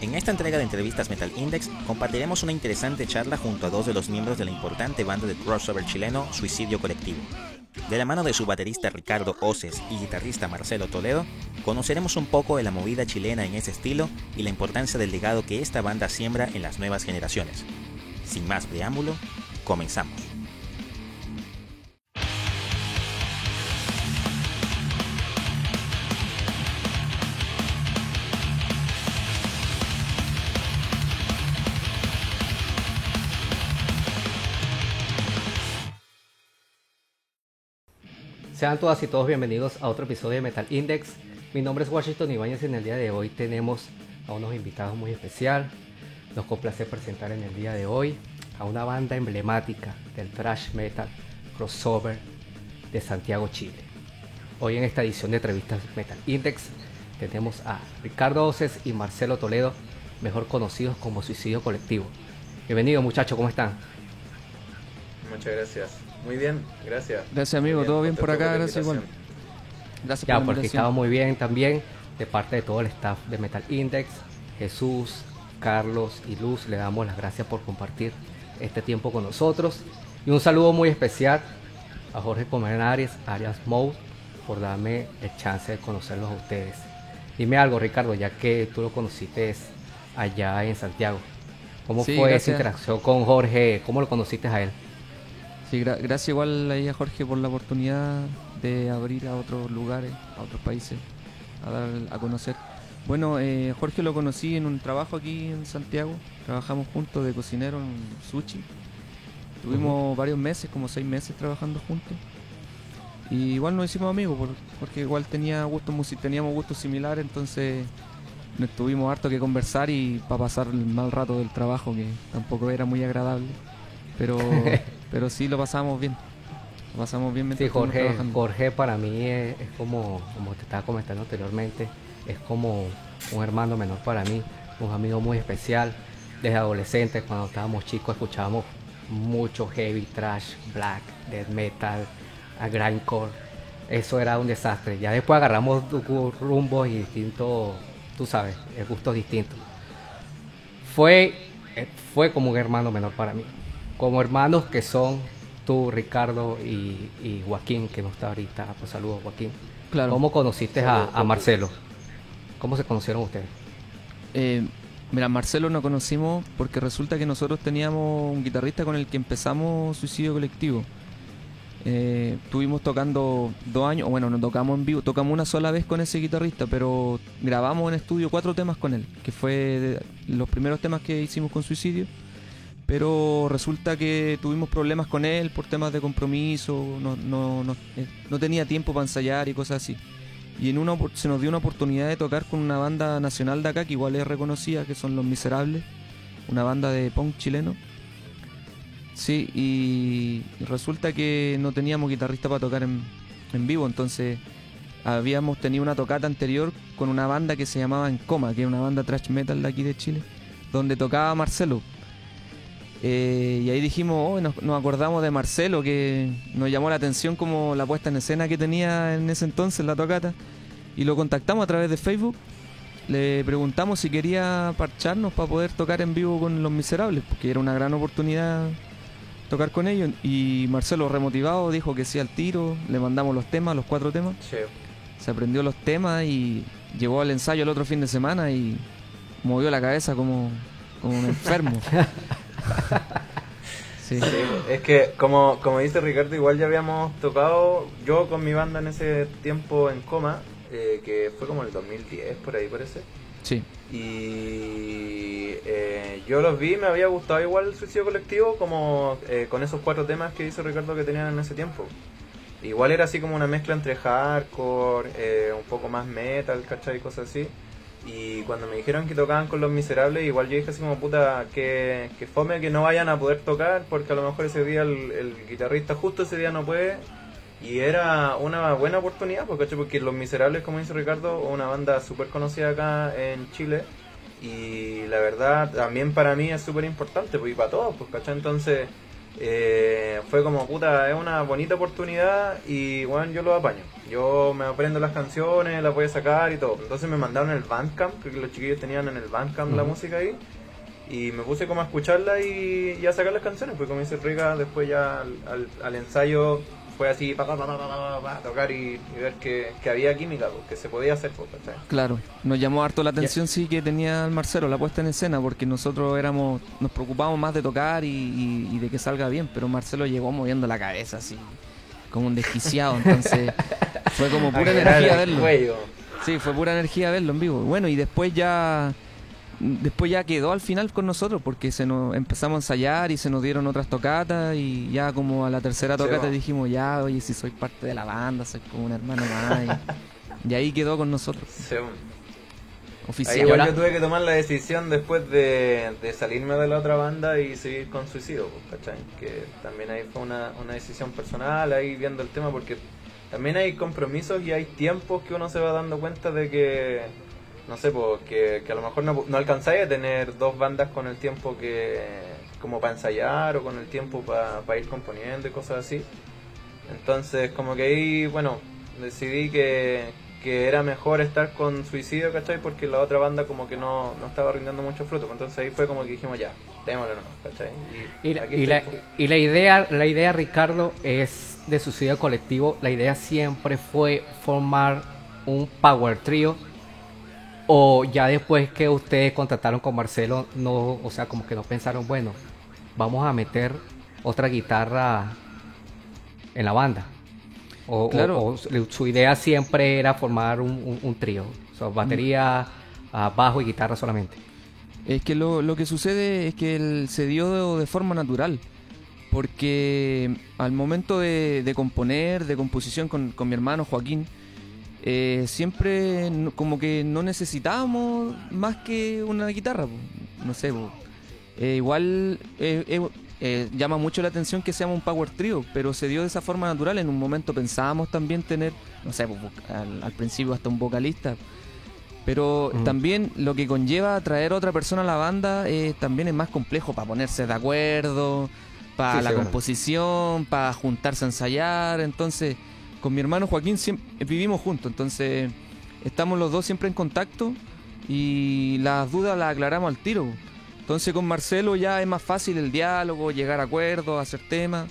En esta entrega de entrevistas Metal Index compartiremos una interesante charla junto a dos de los miembros de la importante banda de crossover chileno Suicidio Colectivo. De la mano de su baterista Ricardo Oces y guitarrista Marcelo Toledo, conoceremos un poco de la movida chilena en ese estilo y la importancia del legado que esta banda siembra en las nuevas generaciones. Sin más preámbulo, comenzamos. Sean todas y todos bienvenidos a otro episodio de Metal Index. Mi nombre es Washington Ibáñez y en el día de hoy tenemos a unos invitados muy especial. Nos complace presentar en el día de hoy a una banda emblemática del thrash metal crossover de Santiago, Chile. Hoy en esta edición de entrevistas Metal Index tenemos a Ricardo Oces y Marcelo Toledo, mejor conocidos como Suicidio Colectivo. Bienvenidos muchachos, ¿cómo están? Muchas gracias. Muy bien, gracias. Gracias amigo, todo bien por acá, gracias igual. Gracias ya, por porque estaba muy bien también, de parte de todo el staff de Metal Index, Jesús, Carlos y Luz, le damos las gracias por compartir este tiempo con nosotros. Y un saludo muy especial a Jorge Comenarias, Arias Mode, por darme el chance de conocerlos a ustedes. Dime algo, Ricardo, ya que tú lo conociste allá en Santiago. ¿Cómo fue esa interacción con Jorge? ¿Cómo lo conociste a él? Sí, gracias igual ahí a Jorge por la oportunidad de abrir a otros lugares, a otros países, a dar a conocer. Bueno, eh, Jorge lo conocí en un trabajo aquí en Santiago, trabajamos juntos de cocinero en sushi. Tuvimos varios meses, como seis meses trabajando juntos. Y igual nos hicimos amigos, porque igual tenía gustos, teníamos gustos similares, entonces nos tuvimos harto que conversar y para pasar el mal rato del trabajo, que tampoco era muy agradable. Pero Pero sí lo pasamos bien. Lo pasamos bien Sí, Jorge, Jorge para mí es, como, como te estaba comentando anteriormente, es como un hermano menor para mí, un amigo muy especial. Desde adolescente, cuando estábamos chicos, escuchábamos mucho heavy, trash, black, death metal, a grindcore. Eso era un desastre. Ya después agarramos rumbos y distintos, tú sabes, gustos distintos. Fue, eh, fue como un hermano menor para mí como hermanos que son tú, Ricardo y, Joaquín, que no está ahorita. Pues saludos, Joaquín. Claro. ¿Cómo conociste a, Marcelo? ¿Cómo se conocieron ustedes? Eh, mira, Marcelo nos conocimos porque resulta que nosotros teníamos un guitarrista con el que empezamos Suicidio Colectivo. Eh, estuvimos tocando dos años, o bueno, no tocamos en vivo, tocamos una sola vez con ese guitarrista, pero grabamos en estudio cuatro temas con él, que fue los primeros temas que hicimos con Suicidio pero resulta que tuvimos problemas con él por temas de compromiso, no, no, no, eh, no tenía tiempo para ensayar y cosas así. Y en una, se nos dio una oportunidad de tocar con una banda nacional de acá, que igual es reconocida, que son Los Miserables, una banda de punk chileno. Sí, y resulta que no teníamos guitarrista para tocar en, vivo, entonces habíamos tenido una tocata anterior con una banda que se llamaba En Coma, que es una banda thrash metal de aquí de Chile, donde tocaba Marcelo, eh, y ahí dijimos, oh, nos, acordamos de Marcelo, que nos llamó la atención como la puesta en escena que tenía en ese entonces la tocata. Y lo contactamos a través de Facebook. Le preguntamos si quería parcharnos para poder tocar en vivo con Los Miserables, porque era una gran oportunidad tocar con ellos. Y Marcelo, remotivado, dijo que sí al tiro. Le mandamos los temas, los cuatro temas. Se aprendió los temas y llegó al ensayo el otro fin de semana y movió la cabeza como, como un enfermo. Sí. es que como, como dice Ricardo, igual ya habíamos tocado yo con mi banda en ese tiempo en coma, eh, que fue como el 2010, por ahí parece. Sí. Y eh, yo los vi, me había gustado igual el suicidio colectivo, como eh, con esos cuatro temas que dice Ricardo que tenían en ese tiempo. Igual era así como una mezcla entre hardcore, un poco más metal, ¿cachai? Y cosas así. Y cuando me dijeron que tocaban con los miserables, igual yo dije así como puta, que, que fome que no vayan a poder tocar, porque a lo mejor ese día el, guitarrista justo ese día no puede. Y era una buena oportunidad, porque, porque Los Miserables, como dice Ricardo, una banda súper conocida acá en Chile. Y la verdad, también para mí es súper importante, pues, y para todos, pues, ¿cachai? Entonces, eh, fue como, puta, es una bonita oportunidad y bueno, yo lo apaño. Yo me aprendo las canciones, las voy a sacar y todo. Entonces me mandaron el Bandcamp, porque los chiquillos tenían en el Bandcamp la música ahí. Y me puse como a escucharla y, y a sacar las canciones, pues como dice Rica, después ya al, al- al ensayo fue así, pa, pa, pa, pa, pa, pa, pa, tocar y, y ver que, que había química, pues, que se podía hacer, pues, ¿cachai? Claro, nos llamó harto la atención sí que tenía el Marcelo la puesta en escena porque nosotros éramos nos preocupábamos más de tocar y, y- y de que salga bien, pero Marcelo llegó moviendo la cabeza así como un desquiciado, entonces fue como pura energía verlo. cuello. Sí, fue pura energía verlo en vivo. Bueno, y después ya después ya quedó al final con nosotros porque se nos empezamos a ensayar y se nos dieron otras tocatas y ya como a la tercera tocata dijimos, ya, oye, si soy parte de la banda, soy como un hermano más. Y, y ahí quedó con nosotros, Sí. Ahí oficial. igual yo tuve que tomar la decisión después de, de salirme de la otra banda y seguir con Suicidio, ¿cachai? Que también ahí fue una, una decisión personal, ahí viendo el tema, porque también hay compromisos y hay tiempos que uno se va dando cuenta de que, no sé, pues, que, que a lo mejor no, no alcanzáis a tener dos bandas con el tiempo que, como para ensayar o con el tiempo para ir componiendo y cosas así. Entonces, como que ahí, bueno, decidí que, que era mejor estar con Suicidio, ¿cachai? Porque la otra banda como que no, no estaba rindiendo mucho fruto. Entonces ahí fue como que dijimos, ya, no, ¿cachai? Y, la, y la- pues. y la idea, la idea, Ricardo, es de suicidio colectivo. La idea siempre fue formar un power trio. O ya después que ustedes contrataron con Marcelo, no, o sea, como que no pensaron, bueno, vamos a meter otra guitarra en la banda. O, Claro. o su su idea siempre era formar un, un- un trío. O sea, batería, ah, bajo y guitarra solamente. Es que lo, lo que sucede es que él se dio de, de forma natural. Porque al momento de, de componer, de composición con, con mi hermano Joaquín, eh, siempre no- como que no necesitábamos más que una guitarra. po. No sé, po. Eh, igual eh, eh, eh, llama mucho la atención que seamos un power trio, pero se dio de esa forma natural. En un momento pensábamos también tener, no sé, po, al, al principio hasta un vocalista. Pero Mm. también lo que conlleva traer a otra persona a la banda también es más complejo para ponerse de acuerdo, para Sí, la composición, para juntarse a ensayar. Entonces, con mi hermano Joaquín vivimos juntos, entonces estamos los dos siempre en contacto y las dudas las aclaramos al tiro. Entonces con Marcelo ya es más fácil el diálogo, llegar a acuerdos, hacer temas.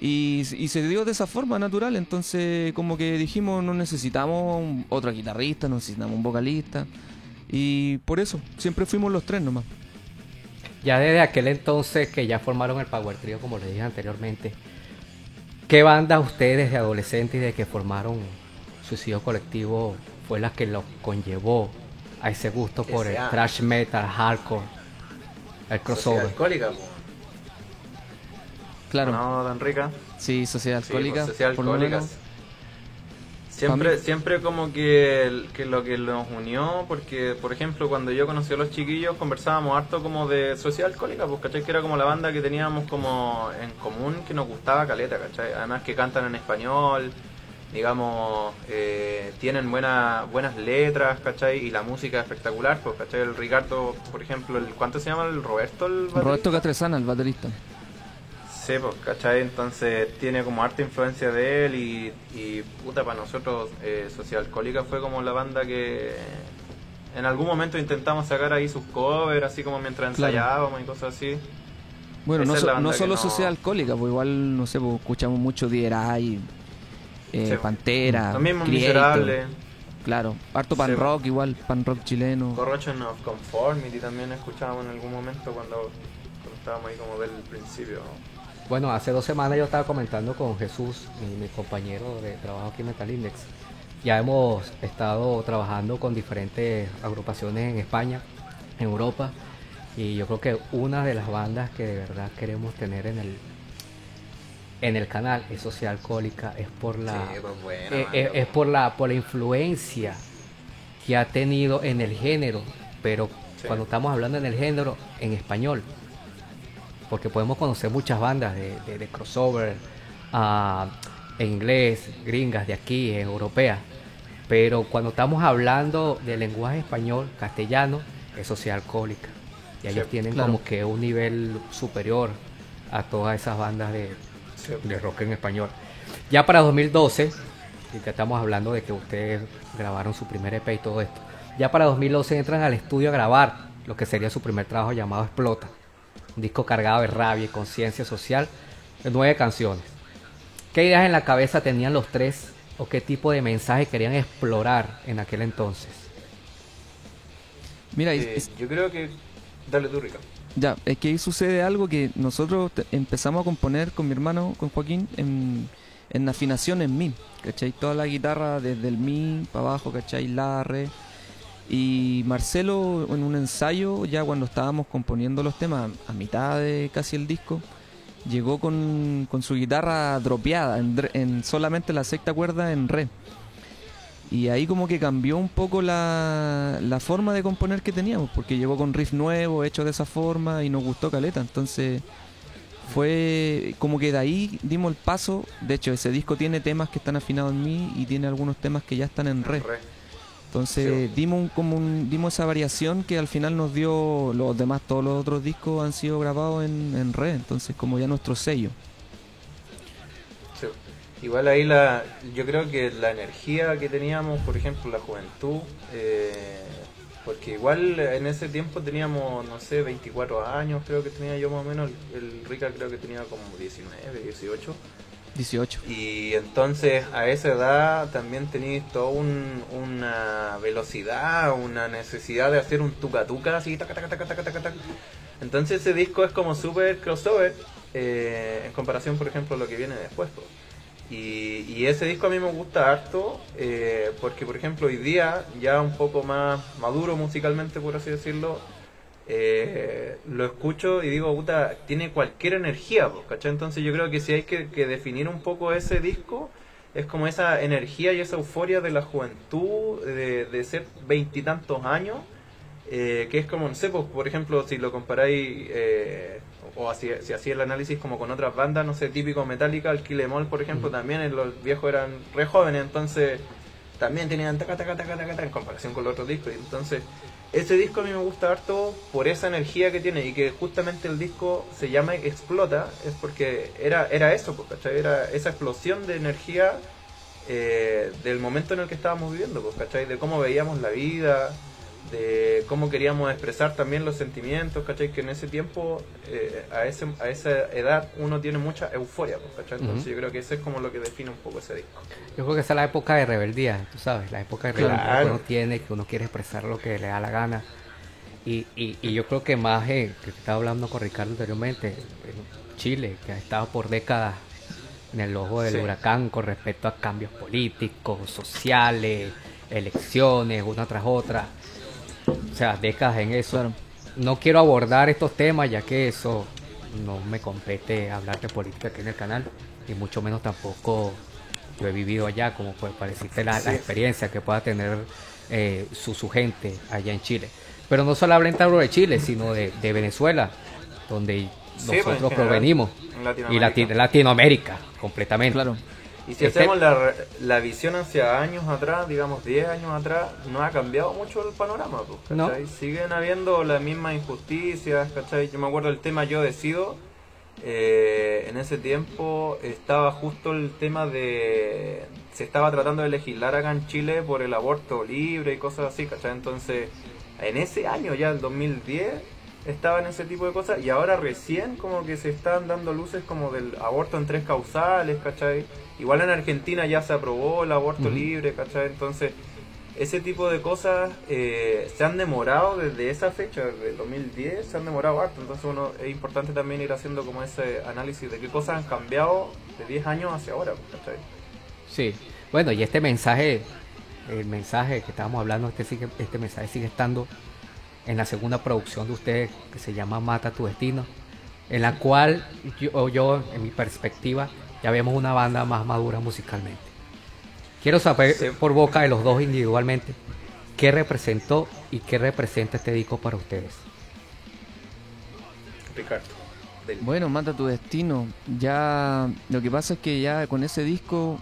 Y, se dio de esa forma natural, entonces como que dijimos no necesitamos otro guitarrista, no necesitamos un vocalista. Y por eso, siempre fuimos los tres nomás. Ya desde aquel entonces que ya formaron el Power Trio, como les dije anteriormente, ¿qué banda ustedes de adolescentes y de que formaron Suicidio Colectivo fue la que los conllevó a ese gusto por el thrash metal, hardcore, el Sociedad crossover? alcohólica, pues. Claro, No, tan rica. sí, sociedad Sí, alcohólica. pues, sociedad por lo alcohólicas. menos. Siempre, siempre como que, que lo que nos unió, porque por ejemplo cuando yo conocí a los chiquillos conversábamos harto como de Sociedad Alcohólica, pues ¿cachai? Que era como la banda que teníamos como en común que nos gustaba caleta, ¿cachai? Además que cantan en español, digamos, eh, tienen buena, buenas letras, ¿cachai? Y la música es espectacular, pues ¿cachai? El Ricardo, por ejemplo, el ¿cuánto se llama? El Roberto, el Roberto? Catresana, el baterista. Sí, pues, ¿cachai? Entonces tiene como harta influencia de él y puta, para nosotros eh, Sociedad Alcohólica fue como la banda que en algún momento intentamos sacar ahí sus covers, así como mientras Claro. ensayábamos y cosas así. Bueno, Esa no, so- solo no- sociedad alcohólica, pues igual, no sé, pues, escuchamos mucho DRI, eh, Sí. Pantera, Creator, Miserable, Claro, harto pan Sí. rock igual, pan rock chileno. Corrosion of Conformity también escuchábamos en algún momento cuando, cuando estábamos ahí como del principio. Bueno, hace dos semanas yo estaba comentando con Jesús, mi, mi compañero de trabajo aquí en Metal Index. Ya hemos estado trabajando con diferentes agrupaciones en España, en Europa, y yo creo que una de las bandas que de verdad queremos tener en el en el canal es Sociedad Alcohólica, es por la Sí, pues eh, eh, es por la por la influencia que ha tenido en el género, pero Sí. cuando estamos hablando en el género en español, porque podemos conocer muchas bandas de, de- de crossover ah, en inglés, gringas de aquí, europeas, pero cuando estamos hablando de lenguaje español, castellano, es sociedad alcohólica. Y ellos Sí, tienen claro. como que un nivel superior a todas esas bandas de, de rock en español. Ya para 2012, y que estamos hablando de que ustedes grabaron su primer EP y todo esto, ya para 2012 entran al estudio a grabar lo que sería su primer trabajo llamado Explota, un disco cargado de rabia y conciencia social de nueve canciones. ¿Qué ideas en la cabeza tenían los tres o qué tipo de mensaje querían explorar en aquel entonces? Mira, Eh, es- yo creo que. Dale tú, Ricardo. Ya, es que ahí sucede algo que nosotros te- empezamos a componer con mi hermano, con Joaquín, en, en afinación en mi, ¿cachai? Toda la guitarra desde el mi para abajo, ¿cachai? La, re. Y Marcelo en un ensayo, ya cuando estábamos componiendo los temas, a mitad de casi el disco, llegó con, con su guitarra dropeada, en, en solamente la sexta cuerda en re. Y ahí como que cambió un poco la, la forma de componer que teníamos, porque llegó con riff nuevo, hecho de esa forma, y nos gustó Caleta. Entonces fue como que de ahí dimos el paso. De hecho, ese disco tiene temas que están afinados en mi y tiene algunos temas que ya están en re. Entonces dimos un, como un- dimos esa variación que al final nos dio los demás, todos los otros discos han sido grabados en, en re. Entonces como ya nuestro sello. Sí. Igual ahí la, yo creo que la energía que teníamos, por ejemplo, la juventud, eh, porque igual en ese tiempo teníamos, no sé, 24 años, creo que tenía yo más o menos, el, el Rica creo que tenía como 19, 18, 18. y entonces a esa edad también tenéis toda un- una velocidad, una necesidad de hacer un tuca tuca así. Entonces ese disco es como súper crossover eh, en comparación, por ejemplo, a lo que viene después. y ese disco a mí me gusta harto eh, porque, por ejemplo, hoy día, ya un poco más maduro musicalmente, por así decirlo, eh, lo escucho y digo, puta, tiene cualquier energía, po, ¿cachai? Entonces yo creo que si hay que, que definir un poco ese disco, es como esa energía y esa euforia de la juventud, de, de ser veintitantos años, eh, que es como, no sé, pues, por ejemplo, si lo comparáis, eh, o así, si hacía el análisis como con otras bandas, no sé, típico Metallica, el Kill Em All, por ejemplo, también eh, los viejos eran re jóvenes, entonces también tenían taca, taca, taca, taca, taca, en comparación con los otros discos. Y entonces, ese disco a mí me gusta harto por esa energía que tiene y que justamente el disco se llama Explota, es porque era, era eso, ¿cachai? Era esa explosión de energía eh, del momento en el que estábamos viviendo, ¿cachai? De cómo veíamos la vida, de cómo queríamos expresar también los sentimientos, ¿cachai? Que en ese tiempo, eh, a, ese, a esa edad, uno tiene mucha euforia, pues, ¿cachai? Entonces yo creo que eso es como lo que define un poco ese disco. Yo creo que esa es la época de rebeldía, tú sabes, la época de rebeldía Claro. que uno tiene, que uno quiere expresar lo que le da la gana. Y, y, y yo creo que más, eh, que estaba hablando con Ricardo anteriormente, en Chile, que ha estado por décadas en el ojo del Sí. huracán con respecto a cambios políticos, sociales, elecciones, una tras otra. O sea, décadas en eso. Claro. No quiero abordar estos temas ya que eso no me compete hablar de política aquí en el canal y mucho menos tampoco yo he vivido allá como puede parecerte la, la Sí. experiencia que pueda tener eh, su, su gente allá en Chile. Pero no solamente hablo de Chile, sino de, de Venezuela, donde Sí, pues, en nosotros general, provenimos. en Y Latinoamérica. Lati- Latinoamérica, completamente. Claro. Y si Este- hacemos la, la visión hacia años atrás, digamos 10 años atrás, no ha cambiado mucho el panorama, pues, ¿cachai? Siguen habiendo las mismas injusticias, ¿cachai? Yo me acuerdo del tema Yo Decido, eh, en ese tiempo estaba justo el tema de... Se estaba tratando de legislar acá en Chile por el aborto libre y cosas así, ¿cachai? Entonces, en ese año ya, el 2010, estaban ese tipo de cosas y ahora recién como que se están dando luces como del aborto en tres causales, ¿cachai? Igual en Argentina ya se aprobó el aborto libre, ¿cachai? Entonces, ese tipo de cosas eh, se han demorado desde esa fecha, desde el 2010, se han demorado harto. Entonces, uno, es importante también ir haciendo como ese análisis de qué cosas han cambiado de 10 años hacia ahora, ¿cachai? Sí, bueno, y este mensaje, el mensaje que estábamos hablando, este, sigue, este mensaje sigue estando en la segunda producción de ustedes que se llama Mata tu Destino, en la cual yo, yo, en mi perspectiva, ya vemos una banda más madura musicalmente. Quiero saber Sí. por boca de los dos individualmente qué representó y qué representa este disco para ustedes. Ricardo. del- Bueno, Mata tu destino. Ya lo que pasa es que ya con ese disco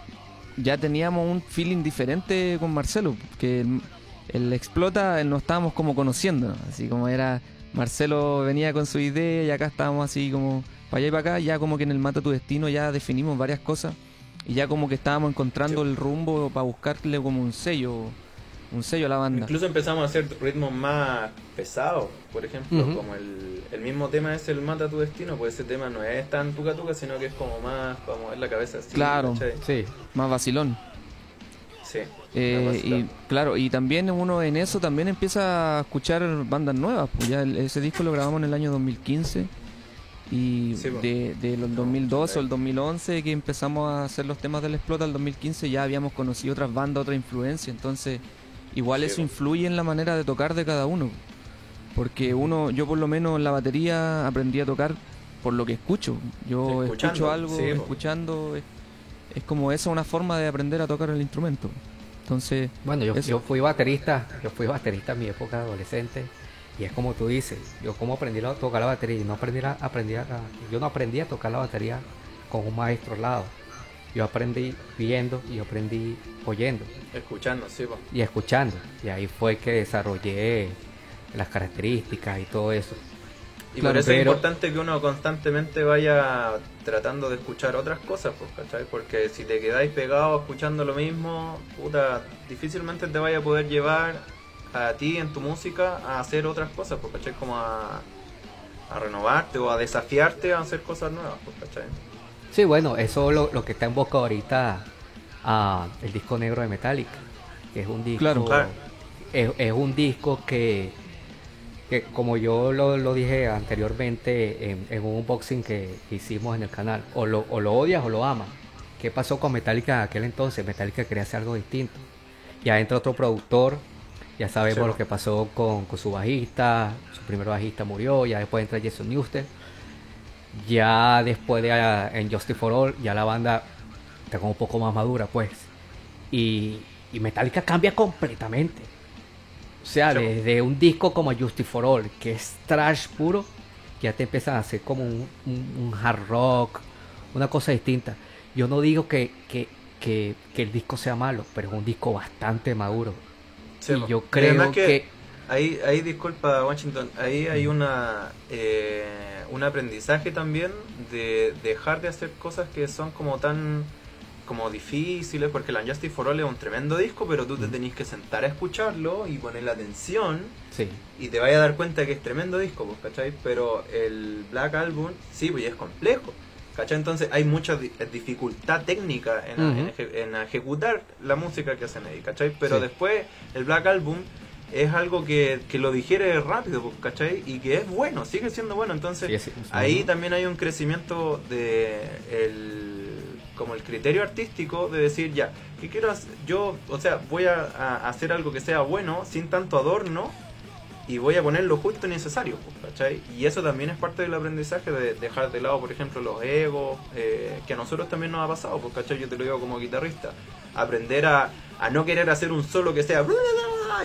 ya teníamos un feeling diferente con Marcelo, que el, el explota no estábamos como conociendo, ¿no? así como era Marcelo venía con su idea y acá estábamos así como para allá y para acá, ya como que en el Mata tu Destino ya definimos varias cosas y ya como que estábamos encontrando el rumbo para buscarle como un sello, un sello a la banda. Incluso empezamos a hacer ritmos más pesados, por ejemplo, como el, el mismo tema es el Mata tu Destino, pues ese tema no es tan tuca tuca, sino que es como más para mover la cabeza así. Claro. Sí, Más vacilón. Sí. Eh, y claro, y también uno en eso también empieza a escuchar bandas nuevas. Pues ya el- ese disco lo grabamos en el año 2015 y Sí, de, de los 2012 o el 2011 que empezamos a hacer los temas del Explota, el 2015 ya habíamos conocido otras bandas, otra influencia. Entonces, igual Sí, eso influye en la manera de tocar de cada uno. Porque uno, yo por lo menos en la batería aprendí a tocar por lo que escucho. Yo Escuchando, escucho algo, sí, escuchando, es, es como esa una forma de aprender a tocar el instrumento. Entonces, Bueno, yo, Eso. yo fui baterista, yo fui baterista en mi época adolescente y es como tú dices, yo como aprendí a tocar la batería y no aprendí a, aprendí a- yo no aprendí a tocar la batería con un maestro al lado. Yo aprendí viendo y yo aprendí oyendo Escuchando, sí, pues. y escuchando y ahí fue que desarrollé las características y todo eso. Y Claro, por eso es importante que uno constantemente vaya tratando de escuchar otras cosas, pues, ¿cachai? Porque si te quedáis pegado escuchando lo mismo, puta, difícilmente te vaya a poder llevar a ti en tu música a hacer otras cosas, pues, ¿cachai? Como a, a renovarte o a desafiarte a hacer cosas nuevas, pues, ¿cachai? Sí, bueno, eso es lo, lo que está en boca ahorita, ah, el disco negro de Metallica, que es un disco, Claro. Claro. Es, es un disco que, que como yo lo, lo dije anteriormente en, en un unboxing que hicimos en el canal, o lo, o lo odias o lo amas. ¿Qué pasó con Metallica en aquel entonces? Metallica quería hacer algo distinto. Ya entra otro productor, ya sabemos Sí. lo que pasó con, con su bajista, su primer bajista murió, ya después entra Jason Newsted. Ya después de ah, en Justice for All, ya la banda está como un poco más madura, pues. Y, y Metallica cambia completamente. O sea, Sí. desde un disco como Justice for All, que es trash puro, ya te empiezan a hacer como un, un- un hard rock, una cosa distinta. Yo no digo que, que, que- que el disco sea malo, pero es un disco bastante maduro. Sí, y yo Y creo además que... Ahí, ahí disculpa Washington, ahí hay una eh, un aprendizaje también de dejar de hacer cosas que son como tan como difíciles, porque la Justice for All es un tremendo disco, pero tú te tenés que sentar a escucharlo y ponerle atención Sí, y te vayas a dar cuenta que es tremendo disco, pues, ¿cachai? Pero el Black Album, sí, pues y es complejo, ¿cachai? Entonces hay mucha di- dificultad técnica en, Ujú. en eje- en ejecutar la música que hacen ahí, ¿cachai? Pero Sí. después el Black Album es algo que, que lo digiere rápido, pues, ¿cachai? Y que es bueno, sigue siendo bueno, entonces Sí, ahí también hay un crecimiento de el como el criterio artístico de decir ya ¿qué quiero hacer? yo o sea voy a, a hacer algo que sea bueno sin tanto adorno y voy a poner lo justo y necesario ¿cachai? y eso también es parte del aprendizaje de dejar de lado por ejemplo los egos eh, que a nosotros también nos ha pasado ¿cachai? yo te lo digo como guitarrista aprender a, a no querer hacer un solo que sea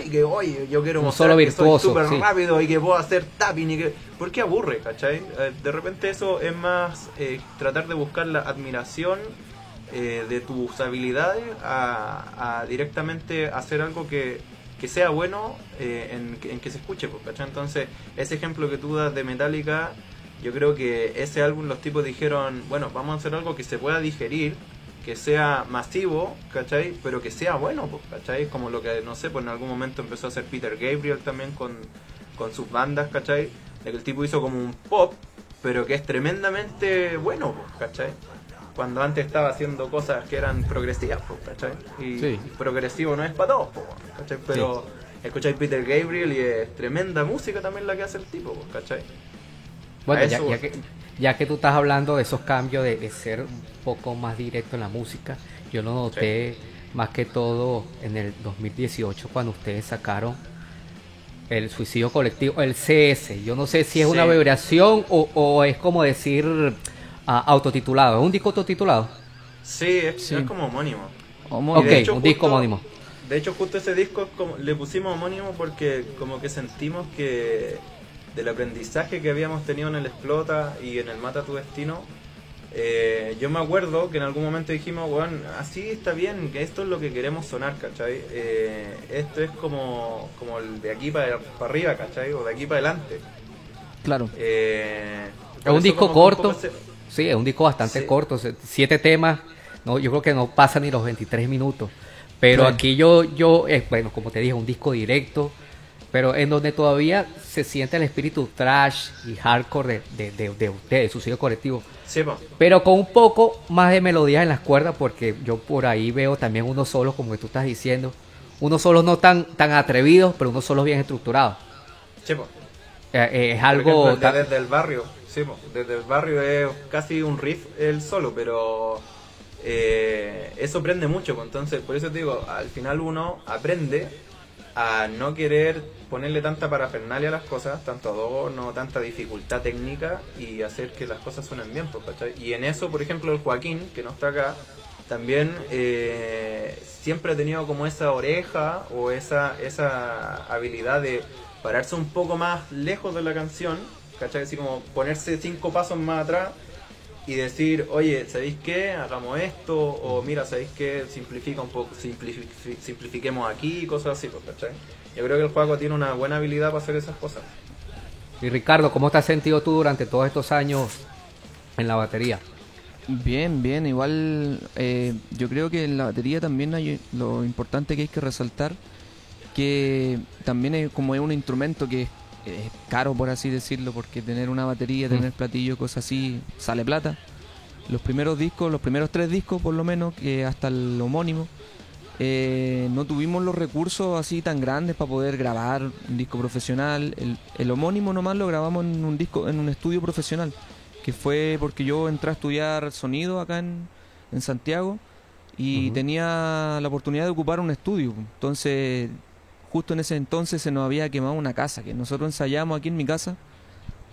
y que oye yo quiero Un mostrar solo que soy virtuoso, súper sí. rápido y que puedo hacer tapping y que ¿por qué aburre? ¿cachai? Eh, de repente eso es más eh, tratar de buscar la admiración eh, de tus habilidades a, a directamente hacer algo que, que sea bueno eh, en, que- se escuche, pues, ¿cachai? Entonces, ese ejemplo que tú das de Metallica, yo creo que ese álbum los tipos dijeron, bueno, vamos a hacer algo que se pueda digerir, que sea masivo, ¿cachai? Pero que sea bueno, pues, ¿cachai? Como lo que, no sé, pues en algún momento empezó a hacer Peter Gabriel también con, con sus bandas, ¿cachai? De que el tipo hizo como un pop, pero que es tremendamente bueno, pues, ¿cachai? Cuando antes estaba haciendo cosas que eran progresivas, ¿cachai? Y, Sí. y progresivo no es para todos, ¿cachai? Pero escucháis Peter Gabriel y es tremenda música también la que hace el tipo, ¿cachai? Bueno, ya, que, ya que tú estás hablando de esos cambios de, de ser un poco más directo en la música, yo lo noté más que todo en el 2018 cuando ustedes sacaron el suicidio colectivo, el CS. Yo no sé si es una Sí. vibración o, o es como decir ah, autotitulado. ¿Es un disco autotitulado? Sí, es, Sí. es como homónimo. Ok, de hecho, un disco homónimo. De hecho, justo ese disco es como- le pusimos homónimo porque como que sentimos que del aprendizaje que habíamos tenido en el Explota y en el Mata tu Destino, eh, yo me acuerdo que en algún momento dijimos, bueno, así está bien, que esto es lo que queremos sonar, ¿cachai? Eh, esto es como, como el de aquí para, para arriba, ¿cachai? O de aquí para adelante. Claro. Eh, Es un disco un corto. Sí, es un disco bastante Sí. corto, siete temas, no, yo creo que no pasa ni los 23 minutos. Pero Claro. aquí yo, yo, eh, bueno, como te dije, un disco directo, pero en donde todavía se siente el espíritu trash y hardcore de, de, de, de ustedes, su sello colectivo. Sí. Pero con un poco más de melodías en las cuerdas, porque yo por ahí veo también unos solos, como que tú estás diciendo, unos solos no tan, tan atrevidos, pero unos solos bien estructurados. Sí. Eh, eh, es algo... ejemplo, desde el barrio, sí, po, desde el barrio es casi un riff el solo, pero eh, eso prende mucho, po, entonces por eso te digo, al final uno aprende a no querer ponerle tanta parafernalia a las cosas, tanto adorno, tanta dificultad técnica y hacer que las cosas suenen bien, ¿cachai? Y en eso, por ejemplo, el Joaquín, que no está acá, también eh, siempre ha tenido como esa oreja o esa, esa habilidad de pararse un poco más lejos de la canción, ¿cachai? Así como ponerse cinco pasos más atrás y decir, oye, ¿sabéis qué? Hagamos esto, o mira, ¿sabéis qué? Simplifica un poco, simplifi- simplifiquemos aquí, cosas así, pues, ¿cachai? Yo creo que el juego tiene una buena habilidad para hacer esas cosas. Y Ricardo, ¿cómo te has sentido tú durante todos estos años en la batería? Bien, bien, igual eh, yo creo que en la batería también hay lo importante que hay que resaltar, que también es como es un instrumento que es, caro por así decirlo, porque tener una batería, tener platillo, cosas así, sale plata. Los primeros discos, los primeros tres discos por lo menos, que hasta el homónimo, eh, no tuvimos los recursos así tan grandes para poder grabar un disco profesional. El, el homónimo nomás lo grabamos en un disco, en un estudio profesional, que fue porque yo entré a estudiar sonido acá en, en Santiago y tenía la oportunidad de ocupar un estudio. Entonces, justo en ese entonces se nos había quemado una casa, que nosotros ensayamos aquí en mi casa,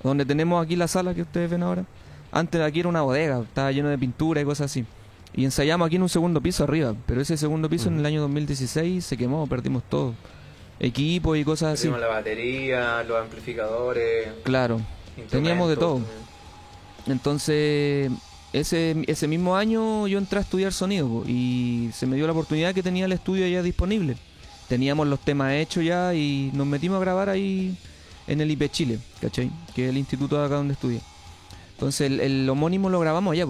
donde tenemos aquí la sala que ustedes ven ahora. Antes aquí era una bodega, estaba lleno de pintura y cosas así. Y ensayamos aquí en un segundo piso arriba, pero ese segundo piso en el año 2016 se quemó, perdimos todo. Equipo y cosas así. La batería, los amplificadores, Claro. Teníamos de todo. Entonces, ese, ese mismo año yo entré a estudiar sonido po, y se me dio la oportunidad que tenía el estudio ya disponible. Teníamos los temas hechos ya y nos metimos a grabar ahí en el IP Chile, ¿cachai? Que es el instituto de acá donde estudia. Entonces, el, homónimo lo grabamos allá.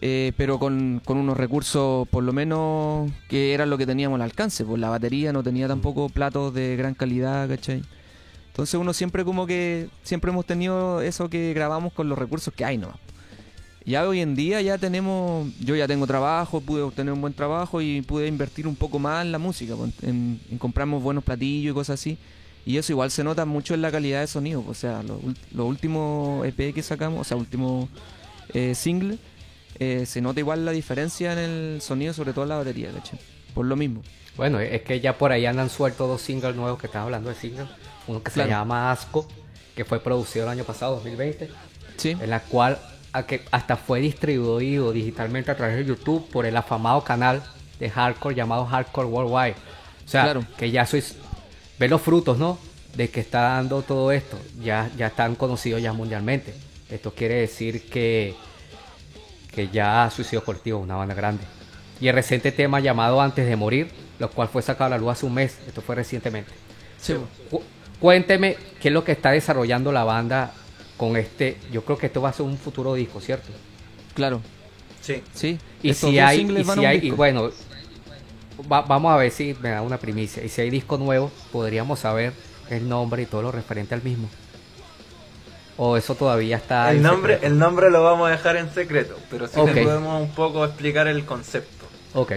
Eh, pero con, con unos recursos por lo menos que eran lo que teníamos al alcance. Pues la batería no tenía tampoco platos de gran calidad, ¿cachai? Entonces uno siempre como que, siempre hemos tenido eso que grabamos con los recursos que hay nomás. Ya hoy en día ya tenemos, yo ya tengo trabajo, pude obtener un buen trabajo y pude invertir un poco más en la música, pues, en, en comprarnos buenos platillos y cosas así. Y eso igual se nota mucho en la calidad de sonido, pues, o sea, los, los últimos EP que sacamos, o sea, últimos eh, single, eh, se nota igual la diferencia en el sonido, sobre todo en la batería, ¿cachai? Por lo mismo. Bueno, es que ya por ahí andan sueltos dos singles nuevos que estás hablando de singles. Uno que Claro. se llama Asco, que fue producido el año pasado, 2020, Sí, en la cual a que hasta fue distribuido digitalmente a través de YouTube por el afamado canal de hardcore llamado Hardcore Worldwide. O sea, Claro. que ya sois ve los frutos, ¿no? De que está dando todo esto. Ya, ya están conocidos ya mundialmente. Esto quiere decir que, que ya Suicidio Colectivo es una banda grande. Y el reciente tema llamado Antes de Morir, lo cual fue sacado a la luz hace un mes. Esto fue recientemente. sí, Cu- Cuénteme qué es lo que está desarrollando la banda con este. Yo creo que esto va a ser un futuro disco, ¿cierto? claro, Sí. sí. Y Estos si hay, y si hay, bueno, va- vamos a ver si me da una primicia. Y si hay disco nuevo, podríamos saber el nombre y todo lo referente al mismo. O eso todavía está. El nombre, secreto? el nombre lo vamos a dejar en secreto, pero sí Ok. le podemos un poco explicar el concepto. Ok.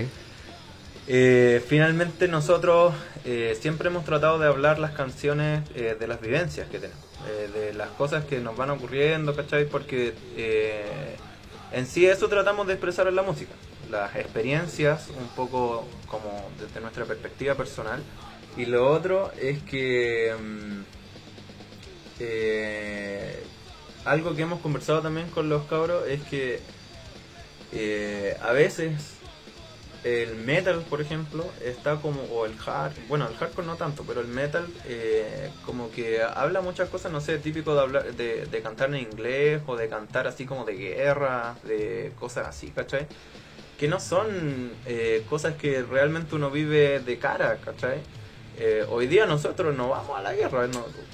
Eh, finalmente nosotros eh, siempre hemos tratado de hablar las canciones eh, de las vivencias que tenemos, eh, de las cosas que nos van ocurriendo, ¿cachai? Porque eh, en sí eso tratamos de expresar en la música, las experiencias un poco como desde nuestra perspectiva personal. Y lo otro es que mm, eh, algo que hemos conversado también con los cabros es que eh, a veces el metal, por ejemplo, está como, o el hard, bueno, el hardcore no tanto, pero el metal eh, como que habla muchas cosas, no sé, típico de, hablar, de, cantar en inglés o de cantar así como de guerra, de cosas así, ¿cachai? Que no son eh, cosas que realmente uno vive de cara, ¿cachai? Eh, hoy día nosotros no vamos a la guerra.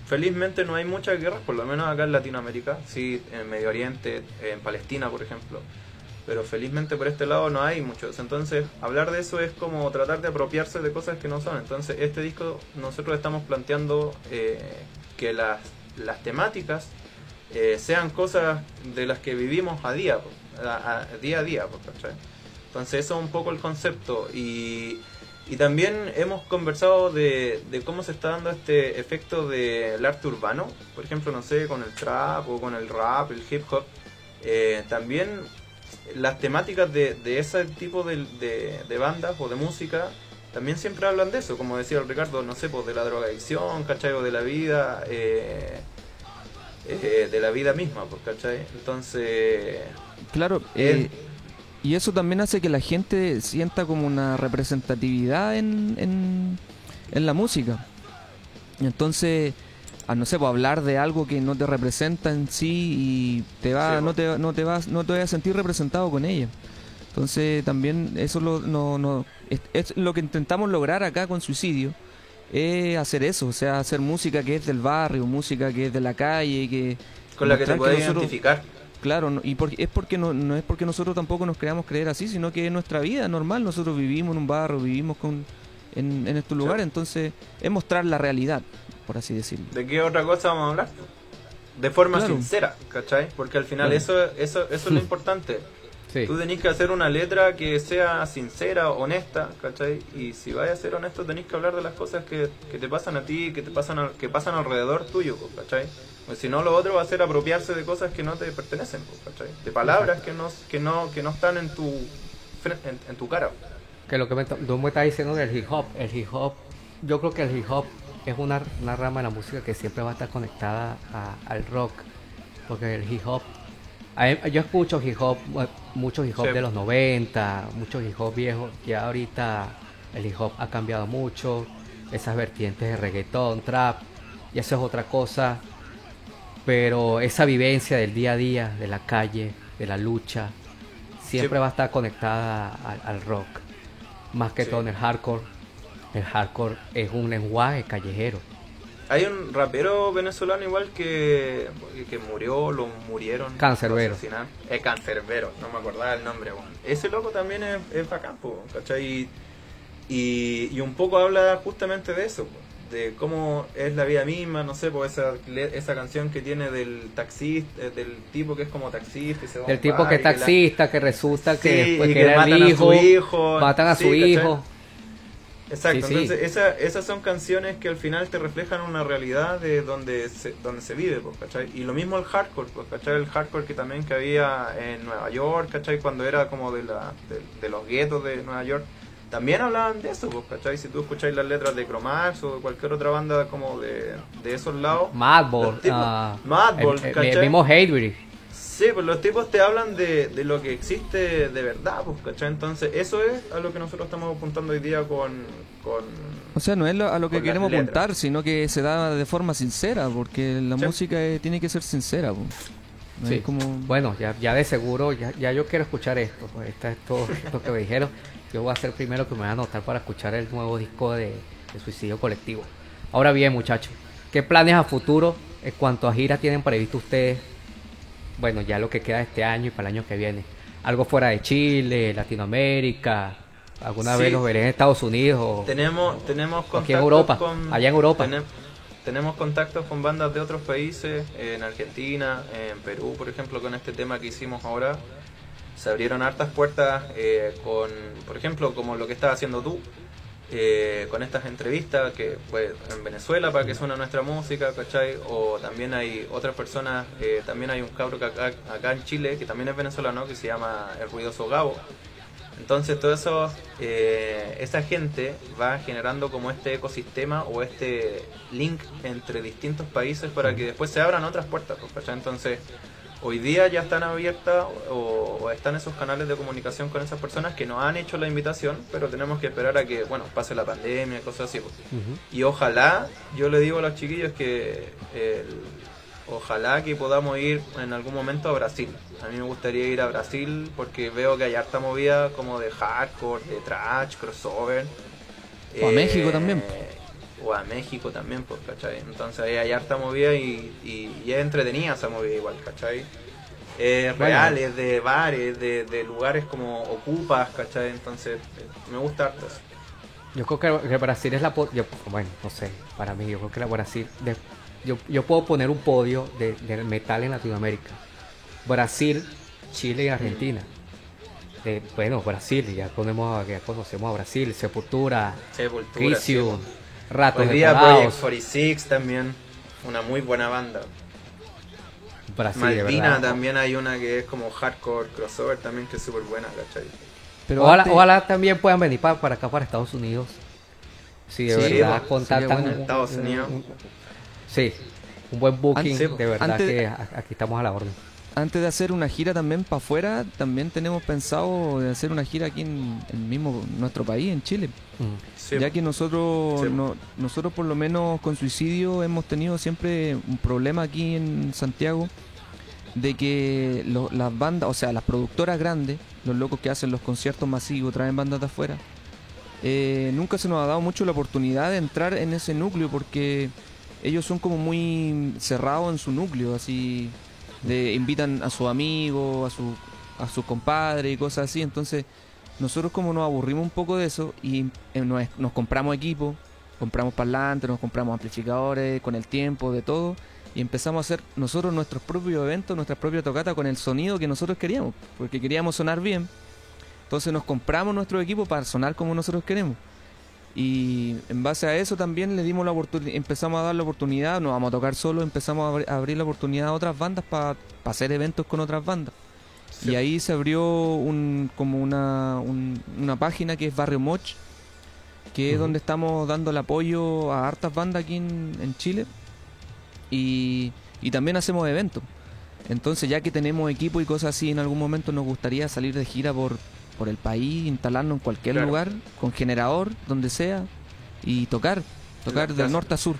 felizmente no hay muchas guerras, por lo menos acá en Latinoamérica. Sí, en Medio Oriente, en Palestina, por ejemplo. Pero felizmente por este lado no hay muchos. Entonces, hablar de eso es como tratar de apropiarse de cosas que no son. Entonces, este disco nosotros estamos planteando eh, que las, las temáticas eh, sean cosas de las que vivimos a día, a, día. Entonces, eso es un poco el concepto. Y, y también hemos conversado de, de cómo se está dando este efecto del arte urbano. Por ejemplo, no sé, con el trap o con el rap, el hip hop. Eh, también las temáticas de, de ese tipo de, de- de bandas o de música también siempre hablan de eso, como decía el Ricardo, no sé, pues de la drogadicción, ¿cachai? O de la vida, eh, eh, de la vida misma, pues, ¿cachai? Entonces, Claro, Eh, y eso también hace que la gente sienta como una representatividad en, en, en la música. Entonces, a no sé, pues, hablar de algo que no te representa en sí y te va, Sí, no, pues. te, no, te vas, no te vas a sentir representado con ella. Entonces, también eso lo, no, no, es, es lo que intentamos lograr acá con Suicidio. Es hacer eso, o sea, hacer música que es del barrio, música que es de la calle, que con la que te puedes nosotros- identificar. Claro, no- y por- es porque no, no es porque nosotros tampoco nos creamos creer así, sino que es nuestra vida normal. Nosotros vivimos en un barrio, vivimos con, en, en estos lugares, entonces es mostrar la realidad, por así decirlo. ¿De qué otra cosa vamos a hablar? De forma Claro. sincera, ¿cachai? Porque al final Claro. eso, eso, eso es lo importante. Sí. Tú tenés que hacer una letra que sea sincera, honesta, ¿cachai? Y si vas a ser honesto tenés que hablar de las cosas que, que te pasan a ti, que te pasan al- que pasan alrededor tuyo, ¿cachai? Pues si no lo otro va a ser apropiarse de cosas que no te pertenecen, ¿cachai? De palabras que no, que no, que no están en tu, en, en tu cara. que lo que me, tú me estás diciendo del hip hop, el hip hop, yo creo que el hip hop es una, una rama de la música que siempre va a estar conectada a- al rock, porque el hip hop, yo escucho hip hop, mu- muchos hip hop Sí. de los 90, muchos hip hop viejos, ya ahorita el hip hop ha cambiado mucho, esas vertientes de reggaetón, trap, y eso es otra cosa, pero esa vivencia del día a día, de la calle, de la lucha, siempre Sí. va a estar conectada al, al rock. Más que Sí. todo en el hardcore. El hardcore es un lenguaje callejero. Hay un rapero venezolano igual que, que murió, lo murieron. Cancerbero. lo. Es Cancerbero, no me acordaba el nombre. weón. Ese loco también es, es bacán, po, ¿cachai? Y, y, un poco habla justamente de eso, po, de cómo es la vida misma, no sé, pues esa, esa canción que tiene del taxista, eh, del tipo que es como taxista y se va El tipo que es la- taxista, que resulta que Sí, y que que era el matan a su hijo. matan a Sí, su ¿cachai? hijo. Exacto, Sí, sí. entonces esa- esas son canciones que al final te reflejan una realidad de donde se, donde se vive, pues, ¿cachai? Y lo mismo el hardcore, pues, ¿cachai? El hardcore que también que había en Nueva York, ¿cachai? Cuando era como de, la, de, de los guetos de Nueva York, también hablaban de eso, pues, ¿cachai? Si tú escucháis las letras de Cromax o de cualquier otra banda como de, de esos lados, Madball, tipos- ah, Madball, el, el- ¿cachai? el mismo Hatebreed. Sí, pues los tipos te hablan de, de lo que existe de verdad, pues, ¿cachai? Entonces, eso es a lo que nosotros estamos apuntando hoy día con... con O sea, no es lo- a lo que queremos apuntar, sino que se da de forma sincera, porque la Sí. música eh, tiene que ser sincera. No Sí. como... Bueno, ya, ya de seguro, ya, ya yo quiero escuchar esto. Pues esta es todo esto que me dijeron. Yo voy a ser primero que me voy a anotar para escuchar el nuevo disco de, de Suicidio Colectivo. Ahora bien, muchachos, ¿qué planes a futuro en cuanto a giras tienen previsto ustedes? Bueno, ya lo que queda de este año y para el año que viene. Algo fuera de Chile, Latinoamérica. ¿Alguna Sí. vez los veré en Estados Unidos? O... Tenemos, tenemos Aquí en contactos Europa, con- allá en Europa. tenem- tenemos contactos con bandas de otros países, en Argentina, en Perú, por ejemplo, con este tema que hicimos ahora. Se abrieron hartas puertas eh, con, por ejemplo, como lo que estás haciendo tú, eh, con estas entrevistas que pues, en Venezuela para que suene nuestra música, ¿cachai? O también hay otras personas, eh, también hay un cabro que acá, acá en Chile, que también es venezolano, que se llama El Ruidoso Gabo. Entonces todo eso, eh, esa gente va generando como este ecosistema o este link entre distintos países para que después se abran otras puertas. ¿cachai? Entonces hoy día ya están abiertas o, o están esos canales de comunicación con esas personas que nos han hecho la invitación, pero tenemos que esperar a que, bueno, pase la pandemia, cosas así. pues. Y ojalá, yo le digo a los chiquillos que el- ojalá que podamos ir en algún momento a Brasil. A mí me gustaría ir a Brasil porque veo que hay harta movida como de hardcore, de trash, crossover. O a México también. O a México también, pues, ¿cachai? Entonces ahí hay harta movida y, y, y es entretenida esa movida igual, ¿cachai? Eh, Bueno. reales, de bares, de, de lugares como ocupas, ¿cachai? Entonces eh, me gusta harto eso. Yo creo que, Brasil es la... yo- bueno, no sé, para mí, yo creo que la Brasil... de- yo, yo puedo poner un podio de, del metal en Latinoamérica. Brasil, Chile y Argentina. De- bueno, Brasil, ya, ponemos, ya conocemos a Brasil, Sepultura, Sepultura, Crisium, sí, Ratos Hoy día Project 46 también, una muy buena banda. Brasil, Malvina verdad. también hay una que es como hardcore crossover también que es súper buena, ¿cachai? Pero ojalá, antes- ojalá también puedan venir para, para acá, para Estados Unidos. Si de Sí, verdad sería bueno. un- Estados un- Unidos. un- sí, un buen booking, Antes- de verdad antes- que aquí estamos a la orden. Antes de hacer una gira también para afuera, también tenemos pensado de hacer una gira aquí en el mismo nuestro país, en Chile. Mm. Sí, ya que nosotros, Sí. no- nosotros por lo menos con suicidio hemos tenido siempre un problema aquí en Santiago de que lo- las bandas, o sea, las productoras grandes, los locos que hacen los conciertos masivos, traen bandas de afuera, eh, nunca se nos ha dado mucho la oportunidad de entrar en ese núcleo porque ellos son como muy cerrados en su núcleo, así de invitan a sus amigos, a su a sus compadres y cosas así, entonces nosotros como nos aburrimos un poco de eso y eh, nos, nos compramos equipo, compramos parlantes, nos compramos amplificadores con el tiempo, de todo, y empezamos a hacer nosotros nuestros propios eventos, nuestras propias tocatas con el sonido que nosotros queríamos, porque queríamos sonar bien. Entonces nos compramos nuestro equipo para sonar como nosotros queremos. Y en base a eso también le dimos la oportunidad, empezamos a dar la oportunidad, no vamos a tocar solo, empezamos a abri- a abrir la oportunidad a otras bandas para hacer eventos con otras bandas. sí. Y ahí se abrió un, como una, un- una página que es Barrio Moch, que es donde estamos dando el apoyo a hartas bandas aquí en, en Chile. Y, y también hacemos eventos. Entonces ya que tenemos equipo y cosas así, en algún momento nos gustaría salir de gira por, por el país, instalarnos en cualquier Claro. lugar, con generador, donde sea, y tocar. Tocar del norte a sur.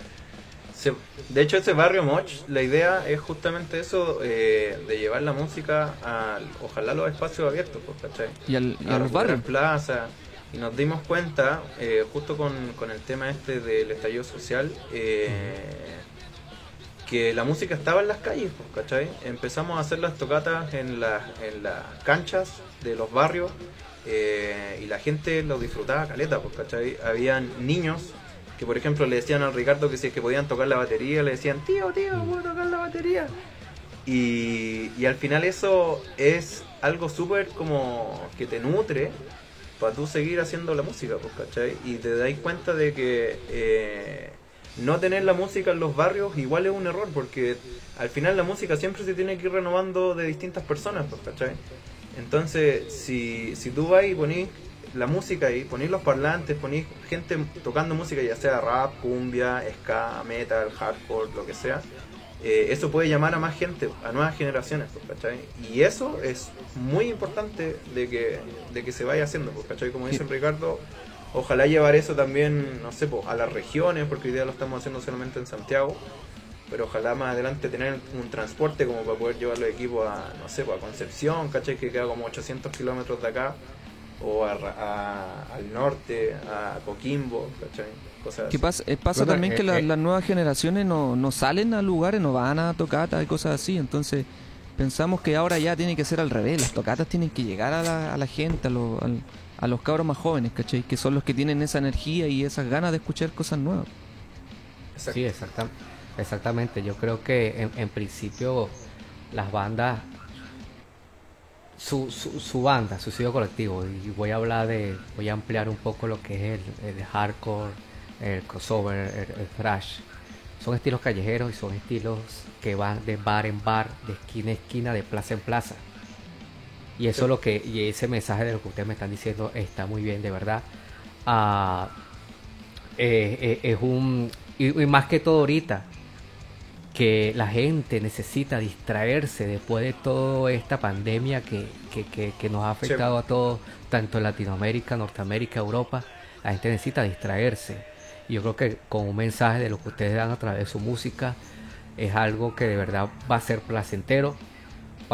Se- de hecho, ese barrio Moch, la idea es justamente eso, eh, de llevar la música a, ojalá, los espacios abiertos, pues, ¿cachai? Y, al- y a, a los barrios. plazas. Y nos dimos cuenta, eh, justo con, con el tema este del estallido social, eh, que la música estaba en las calles, pues, ¿cachai? Empezamos a hacer las tocatas en, las en las canchas de los barrios eh, y la gente lo disfrutaba caleta, pues, ¿cachai? Habían niños que, por ejemplo, le decían al Ricardo que si es que podían tocar la batería, le decían, tío, tío, puedo tocar la batería. Y, y al final eso es algo súper como que te nutre para tú seguir haciendo la música, pues, ¿cachai? Y te dais cuenta de que eh, no tener la música en los barrios igual es un error, porque al final la música siempre se tiene que ir renovando de distintas personas, pues, ¿cachai? Entonces, si, si tú vas y ponís la música ahí, ponís los parlantes, ponís gente tocando música, ya sea rap, cumbia, ska, metal, hardcore, lo que sea, eh, eso puede llamar a más gente, a nuevas generaciones, pues, ¿cachai? Y eso es muy importante de que, de que se vaya haciendo, pues, ¿cachai? Como dice Ricardo, ojalá llevar eso también, no sé, pues, a las regiones, porque hoy día lo estamos haciendo solamente en Santiago, pero ojalá más adelante tener un transporte como para poder llevar los equipos a, no sé, pues, a Concepción, ¿cachai? Que queda como 800 kilómetros de acá, o a, Ra- a- al norte, a Coquimbo, ¿cachai? Cosas ¿Qué así. pasa? Eh, pasa Bueno, también eh, que la- eh. las nuevas generaciones no, no salen a lugares, no van a tocatas y cosas así. Entonces pensamos que ahora ya tiene que ser al revés. Las tocatas tienen que llegar a la, a la gente, a, lo- al- a los cabros más jóvenes, ¿cachai? Que son los que tienen esa energía y esas ganas de escuchar cosas nuevas. Sí, exacta- exactamente. Yo creo que en, principio las bandas, su, su, su banda, su sello colectivo, y voy a hablar de, voy a ampliar un poco lo que es el, hardcore, el crossover, el thrash. Son estilos callejeros y son estilos que van de bar en bar, de esquina a esquina, de plaza en plaza. Y eso Sí. es lo que, y ese mensaje de lo que ustedes me están diciendo está muy bien, de verdad. Ah, eh, eh, es un y, y más que todo ahorita que la gente necesita distraerse después de toda esta pandemia que, que, que- que nos ha afectado a todos, tanto en Latinoamérica, Norteamérica, Europa, la gente necesita distraerse. Yo creo que con un mensaje de lo que ustedes dan a través de su música es algo que de verdad va a ser placentero